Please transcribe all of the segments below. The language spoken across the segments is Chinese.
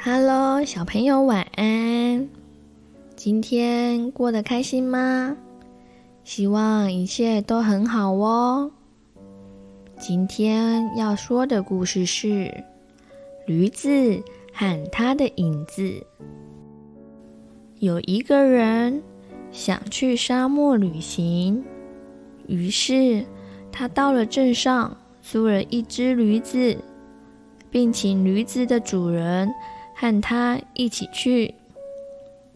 Hello，小朋友晚安。今天过得开心吗？希望一切都很好哦。今天要说的故事是《驴子和它的影子》。有一个人想去沙漠旅行，于是他到了镇上，租了一只驴子，并请驴子的主人和他一起去，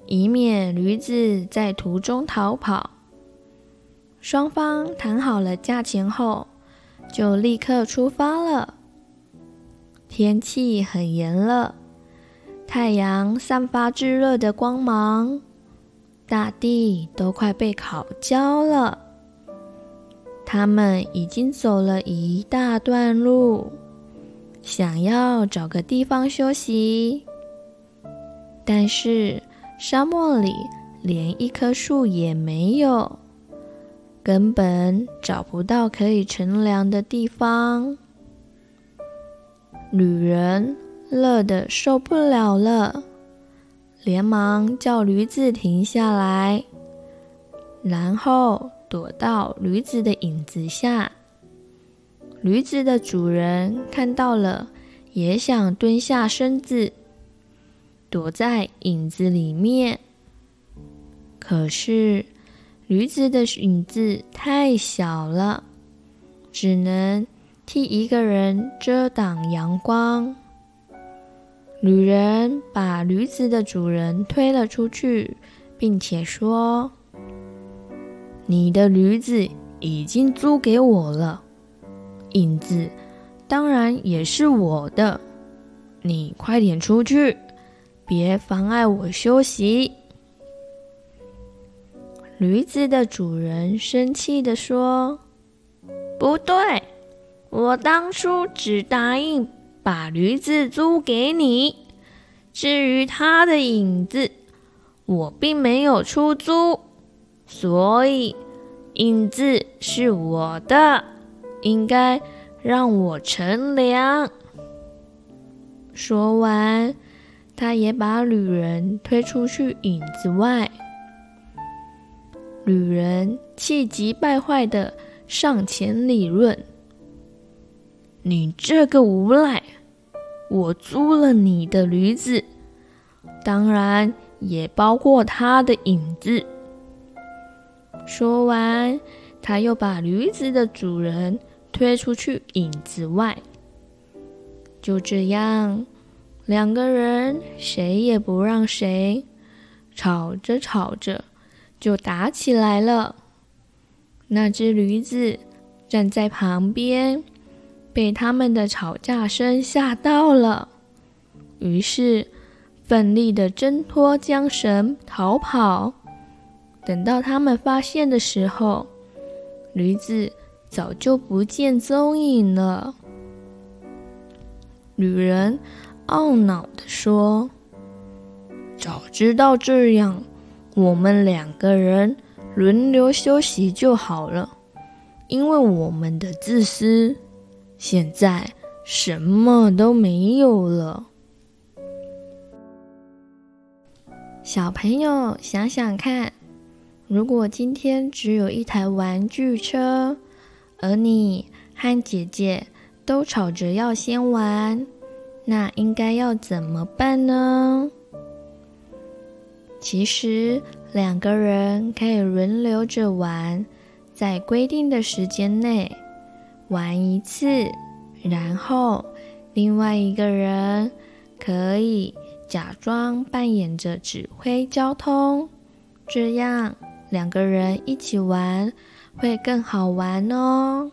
以免驴子在途中逃跑。双方谈好了价钱后，就立刻出发了。天气很炎热，太阳散发炙热的光芒，大地都快被烤焦了。他们已经走了一大段路，想要找个地方休息。但是沙漠里连一棵树也没有，根本找不到可以乘凉的地方。旅人乐得受不了了，连忙叫驴子停下来，然后躲到驴子的影子下。驴子的主人看到了，也想蹲下身子。躲在影子里面，可是驴子的影子太小了，只能替一个人遮挡阳光。旅人把驴子的主人推了出去，并且说：“你的驴子已经租给我了，影子当然也是我的，你快点出去。”别妨碍我休息！驴子的主人生气地说：“不对，我当初只答应把驴子租给你，至于它的影子，我并没有出租，所以影子是我的，应该让我乘凉。”说完。也把旅人推出去影子外，旅人气急败坏的上前理论：“你这个无赖！我租了你的驴子，当然也包括他的影子。”说完，他又把驴子的主人推出去影子外。就这样。两个人谁也不让谁，吵着吵着就打起来了。那只驴子站在旁边，被他们的吵架声吓到了，于是奋力地挣脱缰绳逃跑。等到他们发现的时候，驴子早就不见踪影了。女人。懊恼地说：“早知道这样，我们两个人轮流休息就好了。因为我们的自私，现在什么都没有了。”小朋友想想看，如果今天只有一台玩具车，而你和姐姐都吵着要先玩。那应该要怎么办呢？其实两个人可以轮流着玩，在规定的时间内玩一次，然后另外一个人可以假装扮演着指挥交通，这样两个人一起玩会更好玩哦。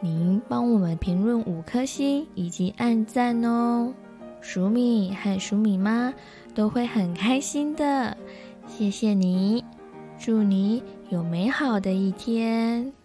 您帮我们评论五颗星以及按赞哦，黍米和黍米妈都会很开心的。谢谢你，祝你有美好的一天。